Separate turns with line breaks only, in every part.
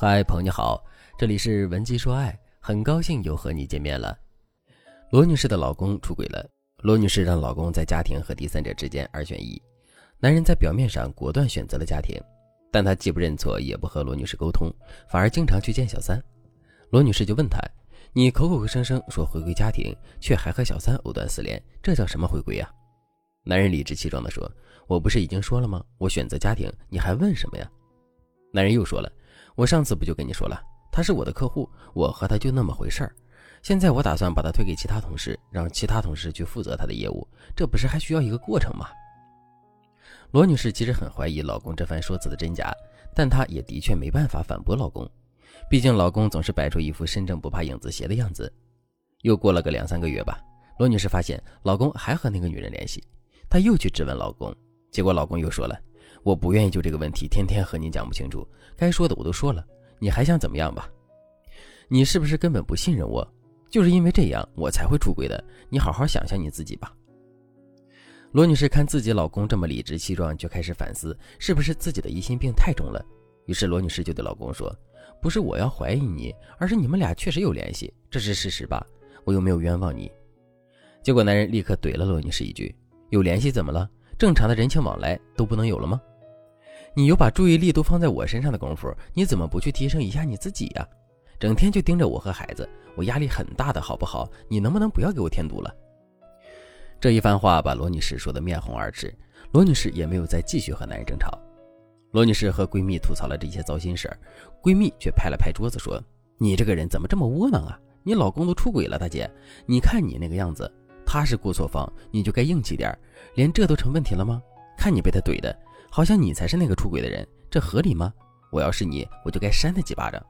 嗨，朋友你好，这里是文姬说爱，很高兴又和你见面了。罗女士的老公出轨了，罗女士让老公在家庭和第三者之间二选一。男人在表面上果断选择了家庭，但他既不认错，也不和罗女士沟通，反而经常去见小三。罗女士就问他：“你口口声声说回归家庭，却还和小三藕断丝连，这叫什么回归啊？”男人理直气壮地说：“我不是已经说了吗？我选择家庭，你还问什么呀？”男人又说了。我上次不就跟你说了，他是我的客户，我和他就那么回事儿。现在我打算把他推给其他同事，让其他同事去负责他的业务，这不是还需要一个过程吗？罗女士其实很怀疑老公这番说辞的真假，但她也的确没办法反驳老公，毕竟老公总是摆出一副身正不怕影子斜的样子。又过了个两三个月吧，罗女士发现老公还和那个女人联系，她又去质问老公，结果老公又说了。我不愿意就这个问题天天和你讲不清楚，该说的我都说了，你还想怎么样吧？你是不是根本不信任我？就是因为这样，我才会出轨的。你好好想想你自己吧。罗女士看自己老公这么理直气壮，就开始反思，是不是自己的疑心病太重了？于是罗女士就对老公说：“不是我要怀疑你，而是你们俩确实有联系，这是事实吧？我又没有冤枉你。”结果男人立刻怼了罗女士一句：“有联系怎么了？正常的人情往来都不能有了吗？”你有把注意力都放在我身上的功夫，你怎么不去提升一下你自己呀？整天就盯着我和孩子，我压力很大的，好不好？你能不能不要给我添堵了？这一番话把罗女士说的面红耳赤，罗女士也没有再继续和男人争吵。罗女士和闺蜜吐槽了这些糟心事儿，闺蜜却拍了拍桌子说：“你这个人怎么这么窝囊啊？你老公都出轨了，大姐，你看你那个样子，他是过错方，你就该硬气点儿，连这都成问题了吗？看你被他怼的。”好像你才是那个出轨的人，这合理吗？我要是你，我就该扇他几巴掌。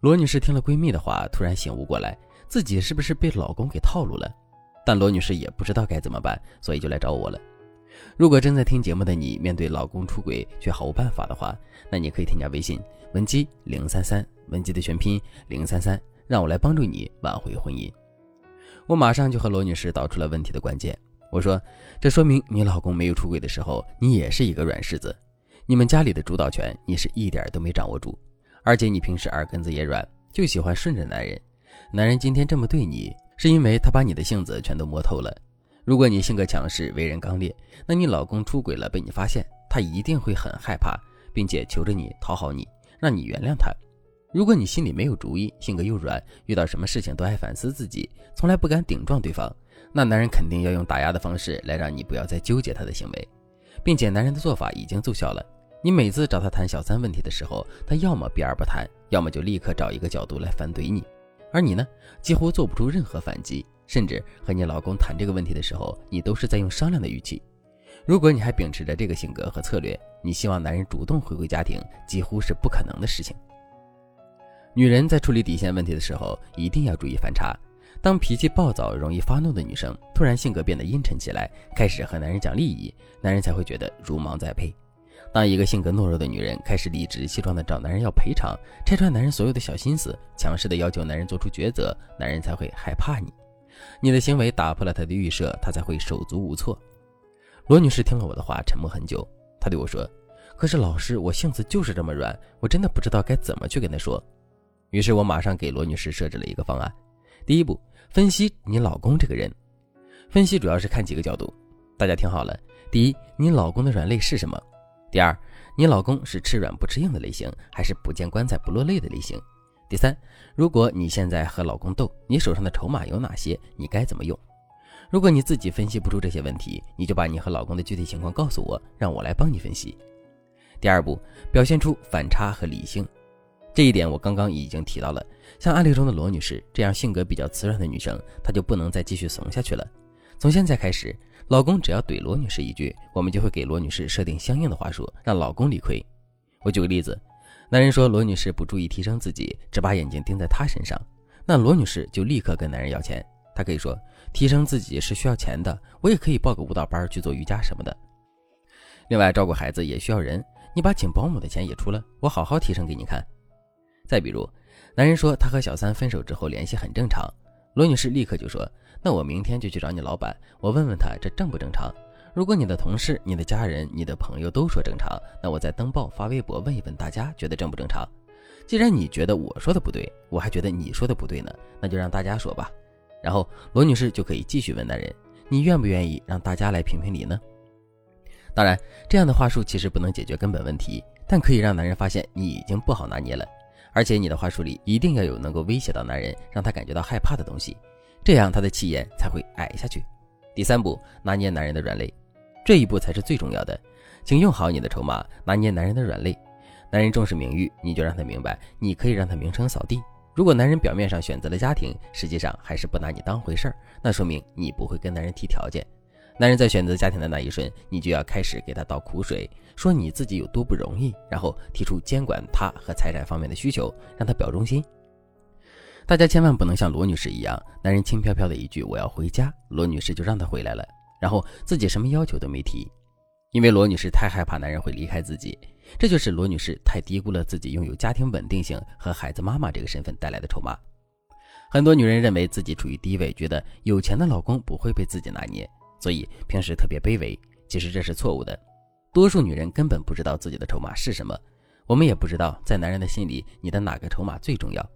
罗女士听了闺蜜的话，突然醒悟过来，自己是不是被老公给套路了？但罗女士也不知道该怎么办，所以就来找我了。如果正在听节目的你，面对老公出轨却毫无办法的话，那你可以添加微信文姬零三三，文姬的全拼零三三，让我来帮助你挽回婚姻。我马上就和罗女士导出了问题的关键。我说，这说明你老公没有出轨的时候，你也是一个软柿子。你们家里的主导权，你是一点都没掌握住。而且你平时耳根子也软，就喜欢顺着男人。男人今天这么对你，是因为他把你的性子全都摸透了。如果你性格强势，为人刚烈，那你老公出轨了被你发现，他一定会很害怕，并且求着你讨好你，让你原谅他。如果你心里没有主意，性格又软，遇到什么事情都爱反思自己，从来不敢顶撞对方。那男人肯定要用打压的方式来让你不要再纠结他的行为，并且男人的做法已经奏效了。你每次找他谈小三问题的时候，他要么避而不谈，要么就立刻找一个角度来反怼你。而你呢，几乎做不出任何反击，甚至和你老公谈这个问题的时候，你都是在用商量的语气。如果你还秉持着这个性格和策略，你希望男人主动回归家庭，几乎是不可能的事情。女人在处理底线问题的时候，一定要注意反差。当脾气暴躁、容易发怒的女生突然性格变得阴沉起来，开始和男人讲利益，男人才会觉得如芒在背。当一个性格懦弱的女人开始理直气壮地找男人要赔偿，拆穿男人所有的小心思，强势地要求男人做出抉择，男人才会害怕你。你的行为打破了他的预设，他才会手足无措。罗女士听了我的话，沉默很久，她对我说：“可是老师，我性子就是这么软，我真的不知道该怎么去跟他说。”于是我马上给罗女士设置了一个方案。第一步，分析你老公这个人。分析主要是看几个角度，大家听好了。第一，你老公的软肋是什么？第二，你老公是吃软不吃硬的类型，还是不见棺材不落泪的类型？第三，如果你现在和老公斗，你手上的筹码有哪些？你该怎么用？如果你自己分析不出这些问题，你就把你和老公的具体情况告诉我，让我来帮你分析。第二步，表现出反差和理性。这一点我刚刚已经提到了，像案例中的罗女士这样性格比较慈软的女生，她就不能再继续怂下去了。从现在开始，老公只要怼罗女士一句，我们就会给罗女士设定相应的话术，让老公理亏。我举个例子，男人说罗女士不注意提升自己，只把眼睛盯在他身上，那罗女士就立刻跟男人要钱。她可以说提升自己是需要钱的，我也可以报个舞蹈班去做瑜伽什么的。另外照顾孩子也需要人，你把请保姆的钱也出了，我好好提升给你看。再比如，男人说他和小三分手之后联系很正常，罗女士立刻就说：“那我明天就去找你老板，我问问他这正不正常。如果你的同事、你的家人、你的朋友都说正常，那我再登报发微博问一问大家觉得正不正常。既然你觉得我说的不对，我还觉得你说的不对呢，那就让大家说吧。然后罗女士就可以继续问男人：“你愿不愿意让大家来评评理呢？”当然，这样的话术其实不能解决根本问题，但可以让男人发现你已经不好拿捏了。而且你的话术里一定要有能够威胁到男人，让他感觉到害怕的东西，这样他的气焰才会矮下去。第三步，拿捏男人的软肋，这一步才是最重要的。请用好你的筹码，拿捏男人的软肋。男人重视名誉，你就让他明白，你可以让他名声扫地。如果男人表面上选择了家庭，实际上还是不拿你当回事儿，那说明你不会跟男人提条件。男人在选择家庭的那一瞬，你就要开始给他倒苦水，说你自己有多不容易，然后提出监管他和财产方面的需求，让他表忠心。大家千万不能像罗女士一样，男人轻飘飘的一句“我要回家”，罗女士就让他回来了，然后自己什么要求都没提，因为罗女士太害怕男人会离开自己。这就是罗女士太低估了自己拥有家庭稳定性和孩子妈妈这个身份带来的筹码。很多女人认为自己处于低位，觉得有钱的老公不会被自己拿捏。所以平时特别卑微，其实这是错误的。多数女人根本不知道自己的筹码是什么，我们也不知道在男人的心里，你的哪个筹码最重要。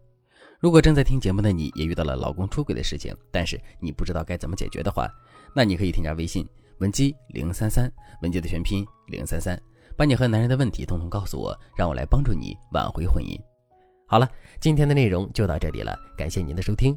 如果正在听节目的你也遇到了老公出轨的事情，但是你不知道该怎么解决的话，那你可以添加微信文姬零三三，文姬的全拼零三三，把你和男人的问题统统告诉我，让我来帮助你挽回婚姻。好了，今天的内容就到这里了，感谢您的收听。